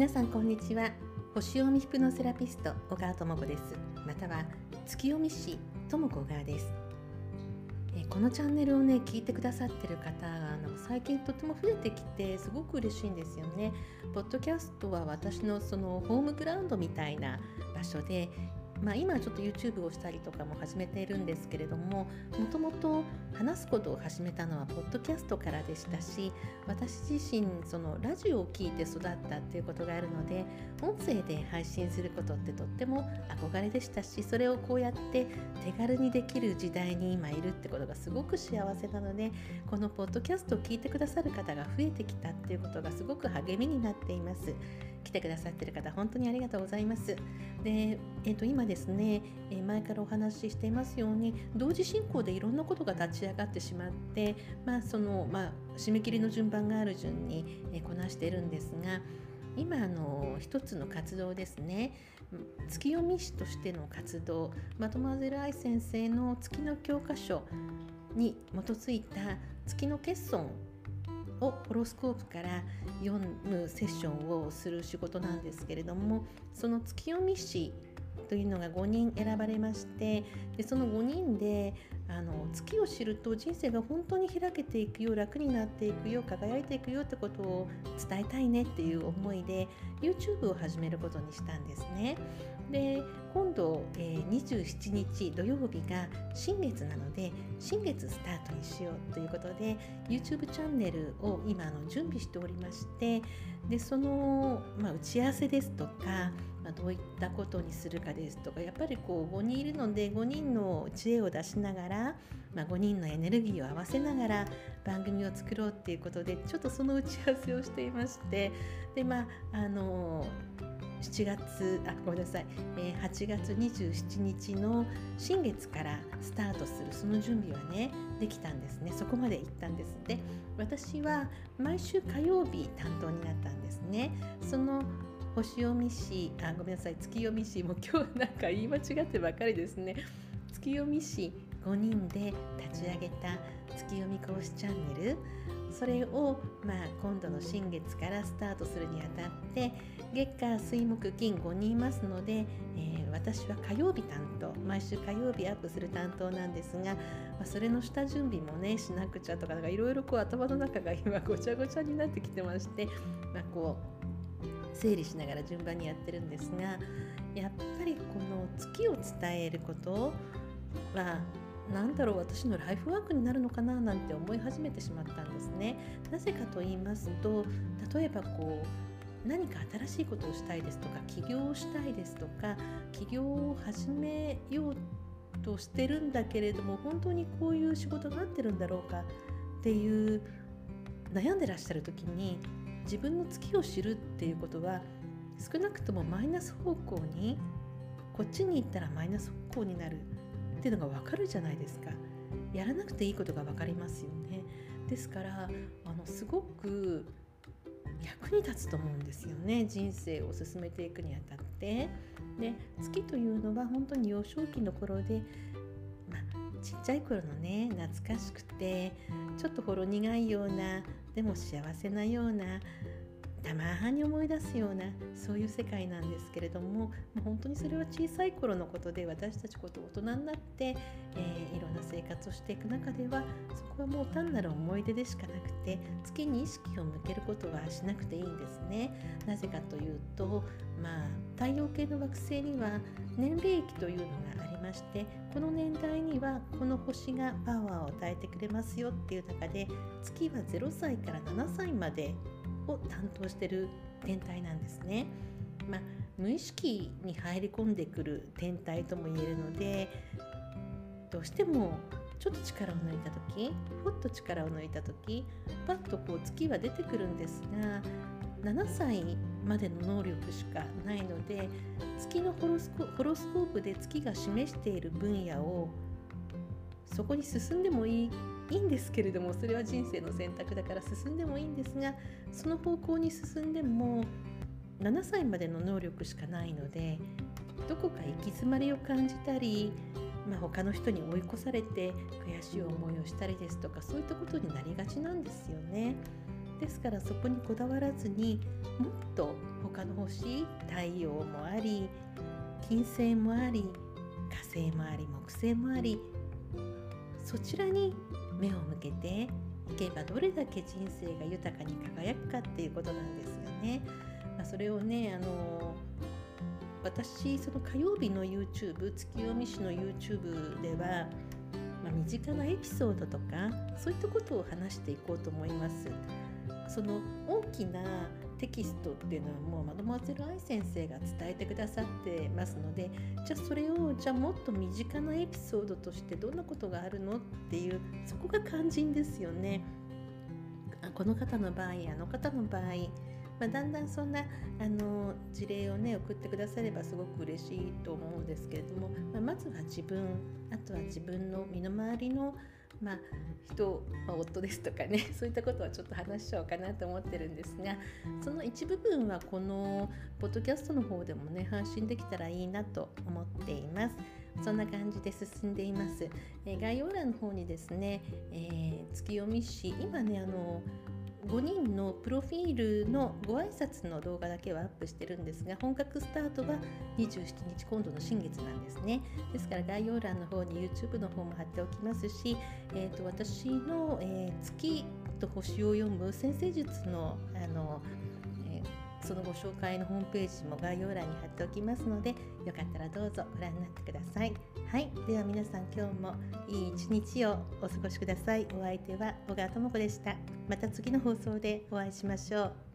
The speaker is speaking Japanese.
皆さんこんにちは。星読みヒプノセラピスト小川智子です。または月読み師智子小川です。えこのチャンネルをね聞いてくださってる方があの最近とても増えてきてすごく嬉しいんですよね。ポッドキャストは私のそのホームグラウンドみたいな場所でまあ、今ちょっと YouTube をしたりとかも始めているんですけれどももともと話すことを始めたのはポッドキャストからでしたし私自身そのラジオを聴いて育ったっていうことがあるので音声で配信することってとっても憧れでしたしそれをこうやって手軽にできる時代に今いるってことがすごく幸せなのでこのポッドキャストを聞いてくださる方が増えてきたっていうことがすごく励みになっています。来てくださってる方本当にありがとうございます。で、えー、と今ですね、えー、前からお話ししていますように同時進行でいろんなことが立ち上がってしまって、まあそのまあ、締め切りの順番がある順に、えー、こなしているんですが今あの一つの活動ですね月読み師としての活動マドマゼル愛先生の月の教科書に基づいた月の欠損をホロスコープから読むセッションをする仕事なんですけれどもその月読み師というのが5人選ばれましてでその5人であの月を知ると人生が本当に開けていくよ楽になっていくよ輝いていくよってことを伝えたいねっていう思いで YouTube を始めることにしたんですね。で今度、えー、27日土曜日が新月なので新月スタートにしようということで YouTube チャンネルを今あの準備しておりましてでその、まあ、打ち合わせですとかまあ、どういったことにするかですとかやっぱりこう5人いるので5人の知恵を出しながら、まあ、5人のエネルギーを合わせながら番組を作ろうっていうことでちょっとその打ち合わせをしていましてでまああの7月あごめんなさい、えー、8月27日の新月からスタートするその準備はねできたんですね。そこまで行ったんですで私は毎週火曜日担当になったんですね。その星読み師あごめんなさい。月読み師も今日なんか言い間違ってばかりですね。月読み師5人で立ち上げた月読み講師チャンネル。それを、まあ、今度の新月からスタートするにあたって月火水木金5人いますので、えー、私は火曜日担当。毎週火曜日アップする担当なんですが、まあ、それの下準備もねしなくちゃとかいろいろ頭の中が 今ごちゃごちゃになってきてまして、まあ、こう整理しながら順番にやってるんですがやっぱりこの月を伝えることは何だろう私のライフワークになるのかななんて思い始めてしまったんですね。なぜかと言いますと例えばこう何か新しいことをしたいですとか起業をしたいですとか起業を始めようとしてるんだけれども本当にこういう仕事が合ってるんだろうかっていう悩んでらっしゃる時に自分の月を知るっていうことは少なくともマイナス方向にこっちに行ったらマイナス方向になるっていうのが分かるじゃないですか。やらなくていいことが分かりますよね。ですからあのすごく役に立つと思うんですよね。人生を進めていくにあたって。で月というのは本当に幼少期の頃で、まあ、ちっちゃい頃のね懐かしくてちょっとほろ苦いようなでも幸せなようなたまに思い出すようなそういう世界なんですけれども本当にそれは小さい頃のことで私たちこと大人になって、えー、いろんな生活をしていく中ではそこはもう単なる思い出でしかなくて月に意識を向けることはしなくていいんですね。なぜかというと、まあ、太陽系の惑星には年齢期というのがありましてこの年代にはこの星がパワーを与えてくれますよっていう中で月は0歳から7歳までを担当してる天体なんですね。まあ、無意識に入り込んでくる天体とも言えるのでどうしてもちょっと力を抜いた時ふっと力を抜いた時パッとこう月は出てくるんですが7歳までの能力しかないので月のホロスコホロスコープで月が示している分野をそこに進んでもいいいいんですけれどもそれは人生の選択だから進んでもいいんですがその方向に進んでも7歳までの能力しかないのでどこか行き詰まりを感じたり、まあ、他の人に追い越されて悔しい思いをしたりですとかそういったことになりがちなんですよね。ですからそこにこだわらずにもっと他の星太陽もあり金星もあり火星もあり木星もありそちらに目を向けていけばどれだけ人生が豊かに輝くかっていうことなんですよね。まあ、それをねあの私その火曜日の YouTube 月読み師の YouTube では、まあ、身近なエピソードとかそういったことを話していこうと思います。その大きなテキストっていうのはもうマドモアゼル愛先生が伝えてくださってますのでじゃあそれをじゃあもっと身近なエピソードとしてどんなことがあるのっていうそこが肝心ですよね。この方の場合あの方の場合まあ、だんだんそんなあの事例をね送ってくださればすごく嬉しいと思うんですけれども、まあ、まずは自分あとは自分の身の回りのまあ、人、まあ、夫ですとかね そういったことはちょっと話しちゃおうかなと思ってるんですがその一部分はこのポッドキャストの方でもね配信できたらいいなと思っています。そんな感じで進んでいます。えー、概要欄の方にですね、えー、月読み誌今ねあの5人のプロフィールのご挨拶の動画だけはアップしてるんですが本格スタートは27日今度の新月なんですね。ですから概要欄の方に YouTube の方も貼っておきますし、えーと、私の、えー、月と星を読む先生術のあのそのご紹介のホームページも概要欄に貼っておきますのでよかったらどうぞご覧になってください。はい、では皆さん今日もいい一日をお過ごしください。お相手は小川智子でした。また次の放送でお会いしましょう。